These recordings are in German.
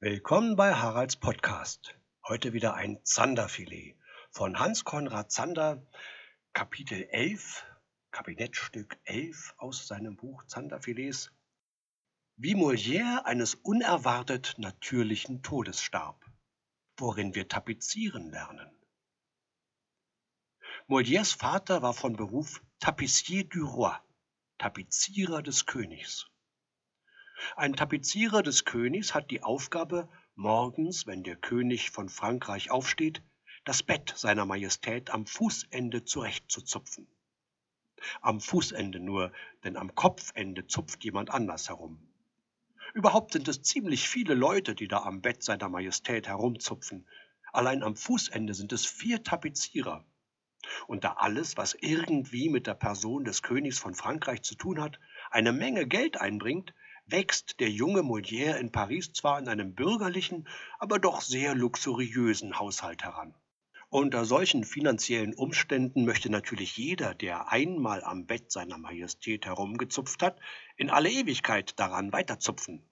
Willkommen bei Haralds Podcast. Heute wieder ein Zanderfilet von Hans Konrad Zander, Kapitel 11, Kabinettstück 11 aus seinem Buch Zanderfilets. Wie Molière eines unerwartet natürlichen Todes starb, worin wir tapezieren lernen. Molières Vater war von Beruf Tapissier du Roi, Tapezierer des Königs. Ein Tapezierer des Königs hat die Aufgabe, morgens, wenn der König von Frankreich aufsteht, das Bett seiner Majestät am Fußende zurechtzuzupfen. Am Fußende nur, denn am Kopfende zupft jemand anders herum. Überhaupt sind es ziemlich viele Leute, die da am Bett seiner Majestät herumzupfen. Allein am Fußende sind es vier Tapezierer. Und da alles, was irgendwie mit der Person des Königs von Frankreich zu tun hat, eine Menge Geld einbringt, wächst der junge Molière in Paris zwar in einem bürgerlichen, aber doch sehr luxuriösen Haushalt heran. Unter solchen finanziellen Umständen möchte natürlich jeder, der einmal am Bett seiner Majestät herumgezupft hat, in alle Ewigkeit daran weiterzupfen.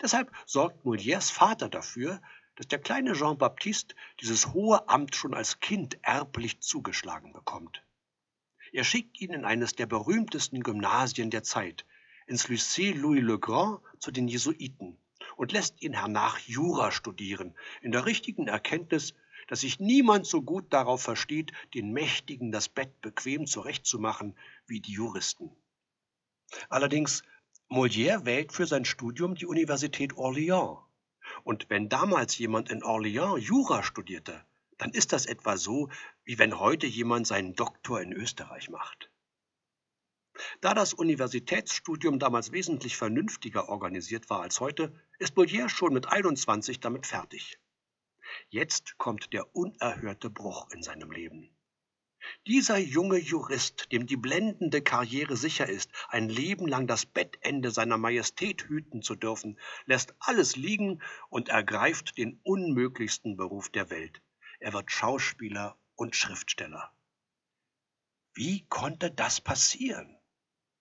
Deshalb sorgt Molières Vater dafür, dass der kleine Jean-Baptiste dieses hohe Amt schon als Kind erblich zugeschlagen bekommt. Er schickt ihn in eines der berühmtesten Gymnasien der Zeit, ins Lycée Louis le Grand zu den Jesuiten und lässt ihn hernach Jura studieren, in der richtigen Erkenntnis, dass sich niemand so gut darauf versteht, den Mächtigen das Bett bequem zurechtzumachen wie die Juristen. Allerdings, Molière wählt für sein Studium die Universität Orléans. Und wenn damals jemand in Orléans Jura studierte, dann ist das etwa so, wie wenn heute jemand seinen Doktor in Österreich macht. Da das Universitätsstudium damals wesentlich vernünftiger organisiert war als heute, ist Molière schon mit 21 damit fertig. Jetzt kommt der unerhörte Bruch in seinem Leben. Dieser junge Jurist, dem die blendende Karriere sicher ist, ein Leben lang das Bettende seiner Majestät hüten zu dürfen, lässt alles liegen und ergreift den unmöglichsten Beruf der Welt. Er wird Schauspieler und Schriftsteller. Wie konnte das passieren?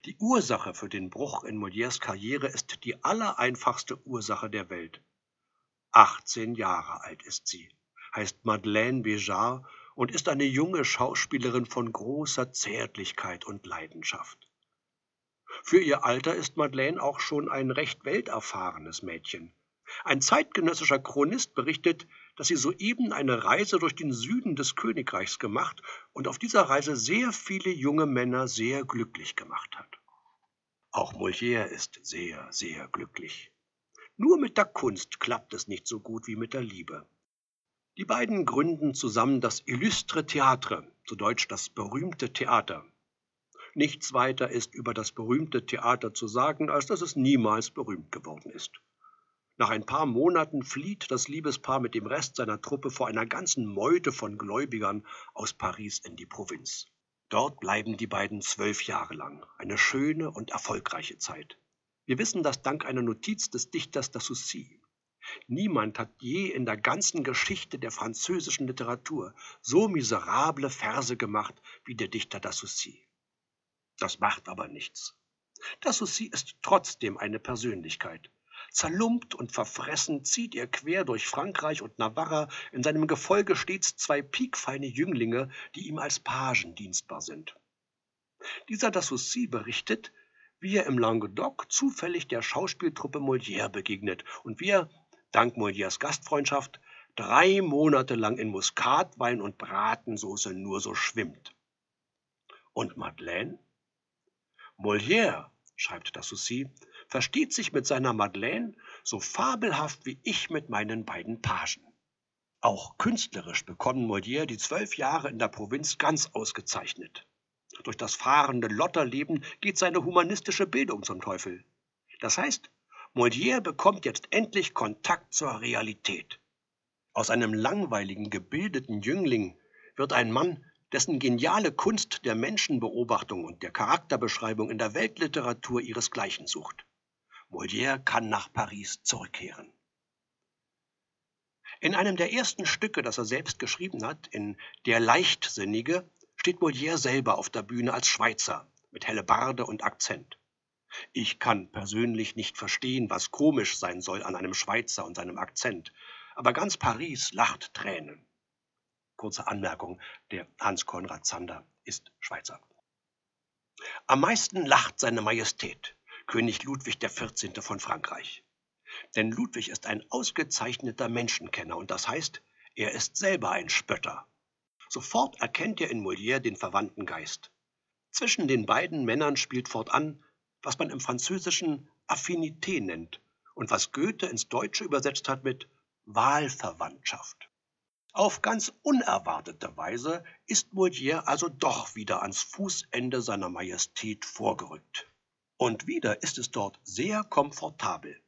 Die Ursache für den Bruch in Molières Karriere ist die allereinfachste Ursache der Welt. 18 Jahre alt ist sie, heißt Madeleine Béjart und ist eine junge Schauspielerin von großer Zärtlichkeit und Leidenschaft. Für ihr Alter ist Madeleine auch schon ein recht welterfahrenes Mädchen. Ein zeitgenössischer Chronist berichtet, dass sie soeben eine Reise durch den Süden des Königreichs gemacht und auf dieser Reise sehr viele junge Männer sehr glücklich gemacht hat. Auch Molière ist sehr, sehr glücklich. Nur mit der Kunst klappt es nicht so gut wie mit der Liebe. Die beiden gründen zusammen das Illustre Theatre, zu Deutsch das berühmte Theater. Nichts weiter ist über das berühmte Theater zu sagen, als dass es niemals berühmt geworden ist. Nach ein paar Monaten flieht das Liebespaar mit dem Rest seiner Truppe vor einer ganzen Meute von Gläubigern aus Paris in die Provinz. Dort bleiben die beiden zwölf Jahre lang, eine schöne und erfolgreiche Zeit. Wir wissen das dank einer Notiz des Dichters Dassoucy. Niemand hat je in der ganzen Geschichte der französischen Literatur so miserable Verse gemacht wie der Dichter Dassoucy. Das macht aber nichts. Dassoucy ist trotzdem eine Persönlichkeit, Zerlumpt und verfressen zieht er quer durch Frankreich und Navarra, in seinem Gefolge stets zwei piekfeine Jünglinge, die ihm als Pagen dienstbar sind. Dieser Dassoucy berichtet, wie er im Languedoc zufällig der Schauspieltruppe Molière begegnet und wie er, dank Molières Gastfreundschaft, drei Monate lang in Muskatwein und Bratensoße nur so schwimmt. Und Madeleine? Molière, schreibt Dassoucy, versteht sich mit seiner Madeleine so fabelhaft wie ich mit meinen beiden Pagen. Auch künstlerisch bekommen Molière die zwölf Jahre in der Provinz ganz ausgezeichnet. Durch das fahrende Lotterleben geht seine humanistische Bildung zum Teufel. Das heißt, Molière bekommt jetzt endlich Kontakt zur Realität. Aus einem langweiligen, gebildeten Jüngling wird ein Mann, dessen geniale Kunst der Menschenbeobachtung und der Charakterbeschreibung in der Weltliteratur ihresgleichen sucht. Molière kann nach Paris zurückkehren. In einem der ersten Stücke, das er selbst geschrieben hat, in Der Leichtsinnige, steht Molière selber auf der Bühne als Schweizer mit Hellebarde und Akzent. Ich kann persönlich nicht verstehen, was komisch sein soll an einem Schweizer und seinem Akzent, aber ganz Paris lacht Tränen. Kurze Anmerkung, der Hans Konrad Zander ist Schweizer. Am meisten lacht seine Majestät, König Ludwig XIV. von Frankreich. Denn Ludwig ist ein ausgezeichneter Menschenkenner und das heißt, er ist selber ein Spötter. Sofort erkennt er in Molière den verwandten Geist. Zwischen den beiden Männern spielt fortan was man im Französischen Affinité nennt und was Goethe ins Deutsche übersetzt hat mit Wahlverwandtschaft. Auf ganz unerwartete Weise ist Molière also doch wieder ans Fußende seiner Majestät vorgerückt. Und wieder ist es dort sehr komfortabel.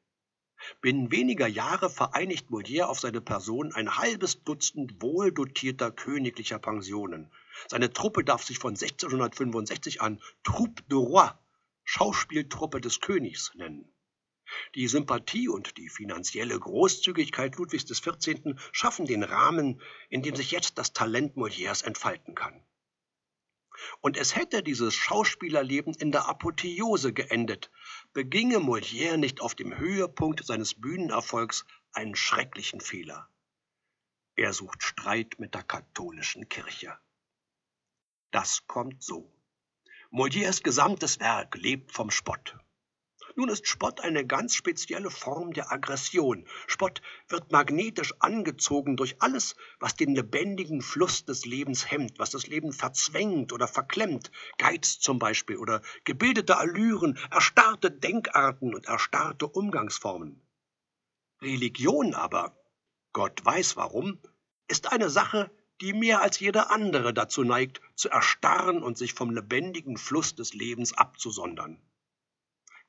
Binnen weniger Jahre vereinigt Molière auf seine Person ein halbes Dutzend wohldotierter königlicher Pensionen. Seine Truppe darf sich von 1665 an Troupe de Roi Schauspieltruppe des Königs nennen. Die Sympathie und die finanzielle Großzügigkeit Ludwigs XIV. schaffen den Rahmen, in dem sich jetzt das Talent Molières entfalten kann. Und es hätte dieses Schauspielerleben in der Apotheose geendet, beginge Molière nicht auf dem Höhepunkt seines Bühnenerfolgs einen schrecklichen Fehler. Er sucht Streit mit der katholischen Kirche. Das kommt so. Molières gesamtes Werk lebt vom Spott. Nun ist Spott eine ganz spezielle Form der Aggression. Spott wird magnetisch angezogen durch alles, was den lebendigen Fluss des Lebens hemmt, was das Leben verzwängt oder verklemmt, Geiz zum Beispiel oder gebildete Allüren, erstarrte Denkarten und erstarrte Umgangsformen. Religion aber, Gott weiß warum, ist eine Sache, die mehr als jeder andere dazu neigt, zu erstarren und sich vom lebendigen Fluss des Lebens abzusondern.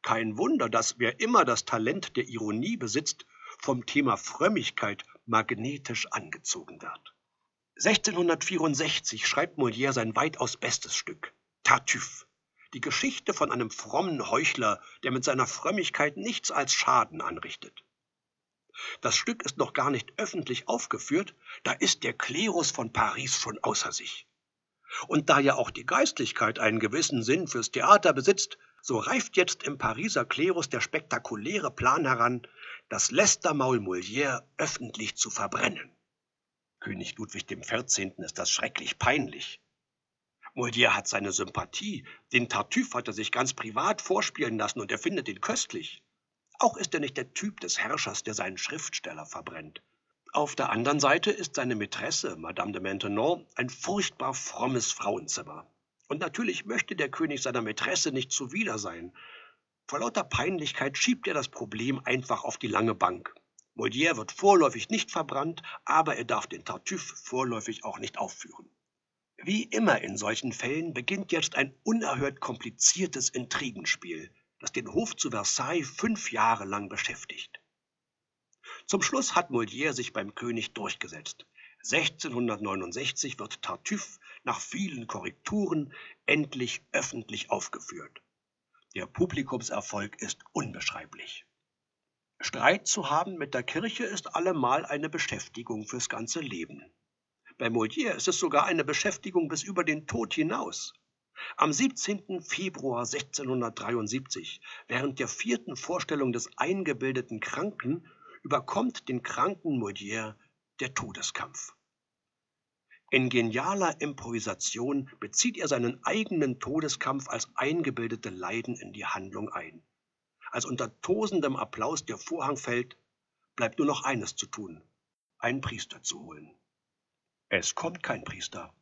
Kein Wunder, dass wer immer das Talent der Ironie besitzt, vom Thema Frömmigkeit magnetisch angezogen wird. 1664 schreibt Molière sein weitaus bestes Stück, Tartuffe, die Geschichte von einem frommen Heuchler, der mit seiner Frömmigkeit nichts als Schaden anrichtet. Das Stück ist noch gar nicht öffentlich aufgeführt, da ist der Klerus von Paris schon außer sich. Und da ja auch die Geistlichkeit einen gewissen Sinn fürs Theater besitzt, so reift jetzt im Pariser Klerus der spektakuläre Plan heran, das Lästermaul Molière öffentlich zu verbrennen. König Ludwig XIV. ist das schrecklich peinlich. Molière hat seine Sympathie, den Tartuffe hat er sich ganz privat vorspielen lassen und er findet ihn köstlich. Auch ist er nicht der Typ des Herrschers, der seinen Schriftsteller verbrennt. Auf der anderen Seite ist seine Mätresse, Madame de Maintenon, ein furchtbar frommes Frauenzimmer. Und natürlich möchte der König seiner Mätresse nicht zuwider sein. Vor lauter Peinlichkeit schiebt er das Problem einfach auf die lange Bank. Molière wird vorläufig nicht verbrannt, aber er darf den Tartuffe vorläufig auch nicht aufführen. Wie immer in solchen Fällen beginnt jetzt ein unerhört kompliziertes Intrigenspiel, das den Hof zu Versailles fünf Jahre lang beschäftigt. Zum Schluss hat Molière sich beim König durchgesetzt. 1669 wird Tartuffe nach vielen Korrekturen endlich öffentlich aufgeführt. Der Publikumserfolg ist unbeschreiblich. Streit zu haben mit der Kirche ist allemal eine Beschäftigung fürs ganze Leben. Bei Molière ist es sogar eine Beschäftigung bis über den Tod hinaus. Am 17. Februar 1673, während der vierten Vorstellung des eingebildeten Kranken, überkommt den kranken Molière der Todeskampf. In genialer Improvisation bezieht er seinen eigenen Todeskampf als eingebildete Leiden in die Handlung ein. Als unter tosendem Applaus der Vorhang fällt, bleibt nur noch eines zu tun, einen Priester zu holen. Es kommt kein Priester.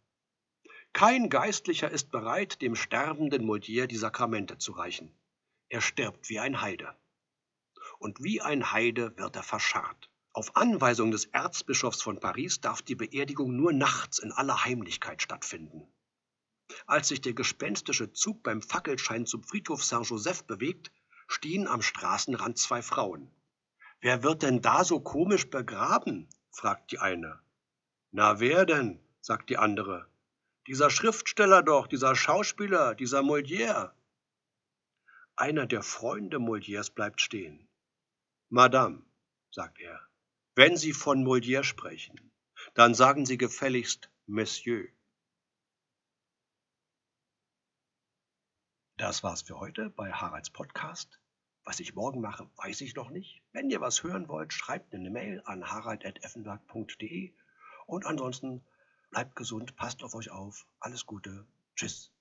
Kein Geistlicher ist bereit, dem sterbenden Molière die Sakramente zu reichen. Er stirbt wie ein Heide. Und wie ein Heide wird er verscharrt. Auf Anweisung des Erzbischofs von Paris darf die Beerdigung nur nachts in aller Heimlichkeit stattfinden. Als sich der gespenstische Zug beim Fackelschein zum Friedhof Saint-Joseph bewegt, stehen am Straßenrand zwei Frauen. Wer wird denn da so komisch begraben? fragt die eine. Na wer denn? sagt die andere. Dieser Schriftsteller doch, dieser Schauspieler, dieser Molière. Einer der Freunde Molières bleibt stehen. Madame, sagt er, wenn Sie von Molière sprechen, dann sagen Sie gefälligst Monsieur. Das war's für heute bei Haralds Podcast. Was ich morgen mache, weiß ich noch nicht. Wenn ihr was hören wollt, schreibt eine Mail an harald.effenberg.de und ansonsten bleibt gesund, passt auf euch auf. Alles Gute. Tschüss.